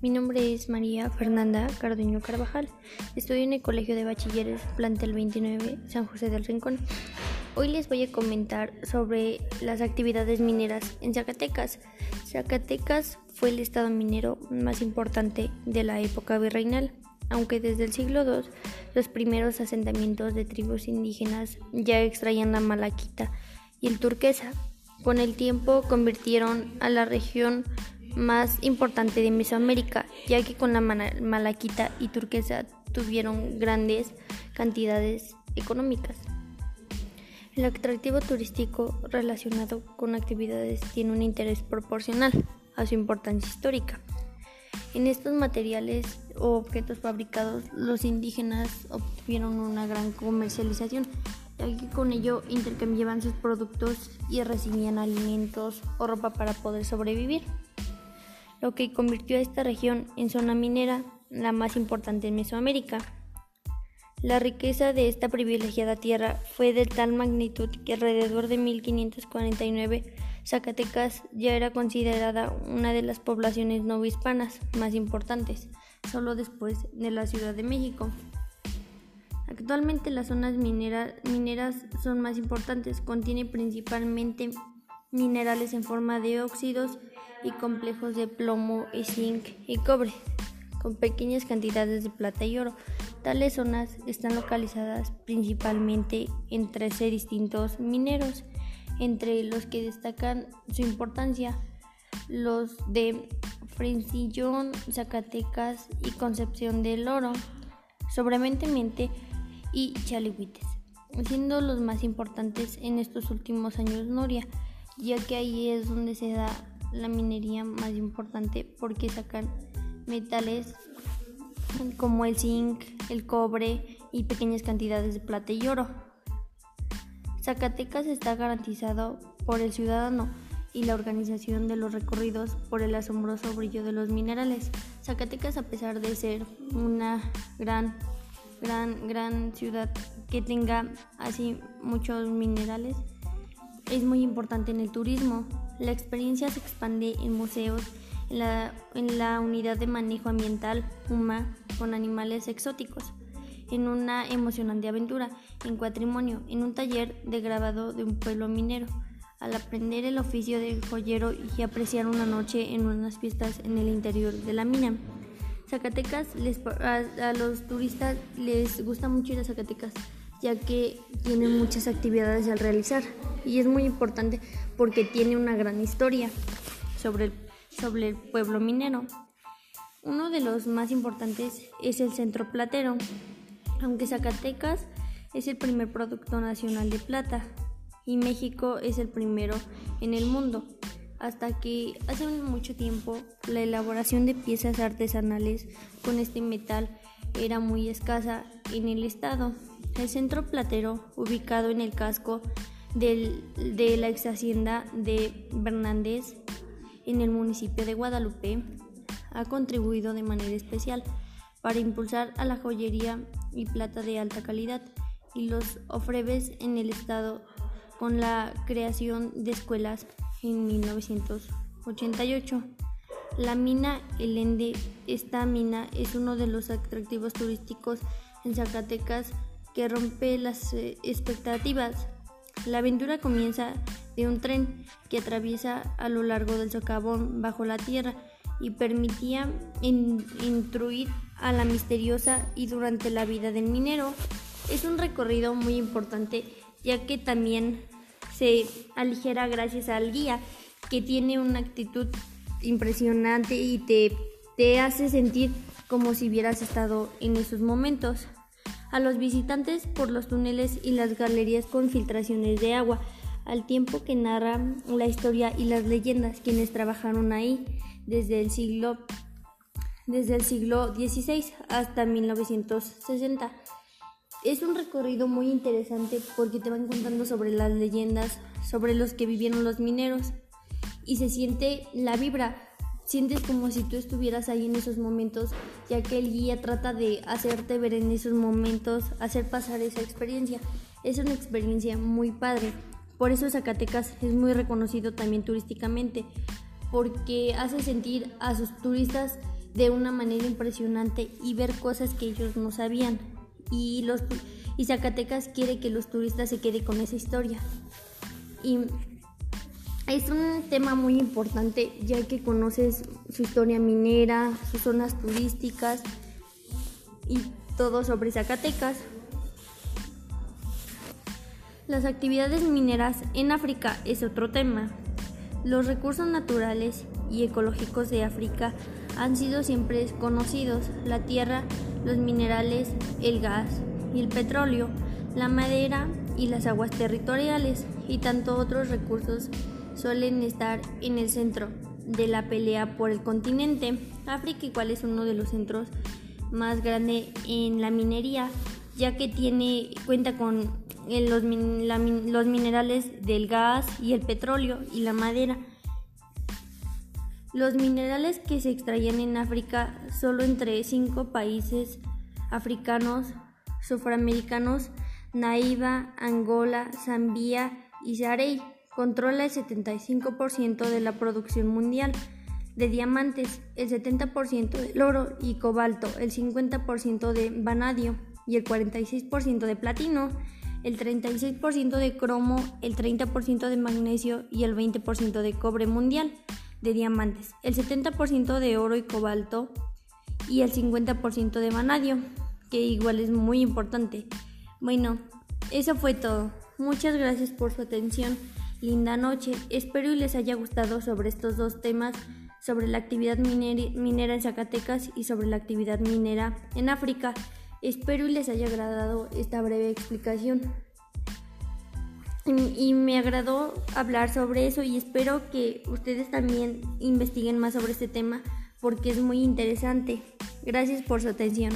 Mi nombre es María Fernanda Carduño Carvajal. Estudio en el Colegio de Bachilleres Plantel 29 San José del Rincón. Hoy les voy a comentar sobre las actividades mineras en Zacatecas. Zacatecas fue el estado minero más importante de la época virreinal, aunque desde el siglo II los primeros asentamientos de tribus indígenas ya extraían la malaquita y el turquesa. Con el tiempo convirtieron a la región más importante de Mesoamérica, ya que con la malaquita y turquesa tuvieron grandes cantidades económicas. El atractivo turístico relacionado con actividades tiene un interés proporcional a su importancia histórica. En estos materiales o objetos fabricados, los indígenas obtuvieron una gran comercialización, ya que con ello intercambiaban sus productos y recibían alimentos o ropa para poder sobrevivir lo que convirtió a esta región en zona minera la más importante en Mesoamérica. La riqueza de esta privilegiada tierra fue de tal magnitud que alrededor de 1549 Zacatecas ya era considerada una de las poblaciones no hispanas más importantes, solo después de la Ciudad de México. Actualmente las zonas mineras son más importantes, contiene principalmente minerales en forma de óxidos y complejos de plomo, zinc y cobre, con pequeñas cantidades de plata y oro. Tales zonas están localizadas principalmente en 13 distintos mineros, entre los que destacan su importancia los de Frencillón, Zacatecas y Concepción del Oro, sobrementemente y Chalihuites, siendo los más importantes en estos últimos años Noria, ya que ahí es donde se da la minería más importante porque sacan metales como el zinc, el cobre y pequeñas cantidades de plata y oro. Zacatecas está garantizado por el ciudadano y la organización de los recorridos por el asombroso brillo de los minerales. Zacatecas, a pesar de ser una gran, gran, gran ciudad que tenga así muchos minerales, es muy importante en el turismo. La experiencia se expande en museos, en la, en la unidad de manejo ambiental UMA con animales exóticos, en una emocionante aventura, en patrimonio, en un taller de grabado de un pueblo minero, al aprender el oficio de joyero y apreciar una noche en unas fiestas en el interior de la mina. Zacatecas, les, a, a los turistas les gusta mucho ir a Zacatecas ya que tiene muchas actividades al realizar y es muy importante porque tiene una gran historia sobre el, sobre el pueblo minero. Uno de los más importantes es el centro platero, aunque Zacatecas es el primer producto nacional de plata y México es el primero en el mundo, hasta que hace mucho tiempo la elaboración de piezas artesanales con este metal era muy escasa en el estado el centro platero, ubicado en el casco de la ex hacienda de Bernández, en el municipio de Guadalupe, ha contribuido de manera especial para impulsar a la joyería y plata de alta calidad y los ofreves en el estado con la creación de escuelas en 1988. La mina El Ende, esta mina es uno de los atractivos turísticos en Zacatecas que rompe las eh, expectativas. La aventura comienza de un tren que atraviesa a lo largo del socavón bajo la tierra y permitía intruir a la misteriosa y durante la vida del minero. Es un recorrido muy importante ya que también se aligera gracias al guía que tiene una actitud impresionante y te, te hace sentir como si hubieras estado en esos momentos a los visitantes por los túneles y las galerías con filtraciones de agua, al tiempo que narra la historia y las leyendas quienes trabajaron ahí desde el siglo desde el siglo XVI hasta 1960. Es un recorrido muy interesante porque te van contando sobre las leyendas, sobre los que vivieron los mineros y se siente la vibra sientes como si tú estuvieras ahí en esos momentos, ya que el guía trata de hacerte ver en esos momentos, hacer pasar esa experiencia. Es una experiencia muy padre. Por eso Zacatecas es muy reconocido también turísticamente, porque hace sentir a sus turistas de una manera impresionante y ver cosas que ellos no sabían. Y, los, y Zacatecas quiere que los turistas se queden con esa historia. Y es un tema muy importante ya que conoces su historia minera, sus zonas turísticas y todo sobre Zacatecas. Las actividades mineras en África es otro tema. Los recursos naturales y ecológicos de África han sido siempre conocidos. La tierra, los minerales, el gas y el petróleo, la madera y las aguas territoriales y tanto otros recursos suelen estar en el centro de la pelea por el continente. África igual es uno de los centros más grandes en la minería, ya que tiene cuenta con los, los minerales del gas y el petróleo y la madera. Los minerales que se extraían en África solo entre cinco países africanos, suframericanos, Naiva, Angola, Zambia y Sarey controla el 75% de la producción mundial de diamantes, el 70% del oro y cobalto, el 50% de vanadio y el 46% de platino, el 36% de cromo, el 30% de magnesio y el 20% de cobre mundial de diamantes, el 70% de oro y cobalto y el 50% de vanadio, que igual es muy importante. Bueno, eso fue todo. Muchas gracias por su atención. Linda noche. Espero y les haya gustado sobre estos dos temas, sobre la actividad minera en Zacatecas y sobre la actividad minera en África. Espero y les haya agradado esta breve explicación. Y, me agradó hablar sobre eso y espero que ustedes también investiguen más sobre este tema porque es muy interesante. Gracias por su atención.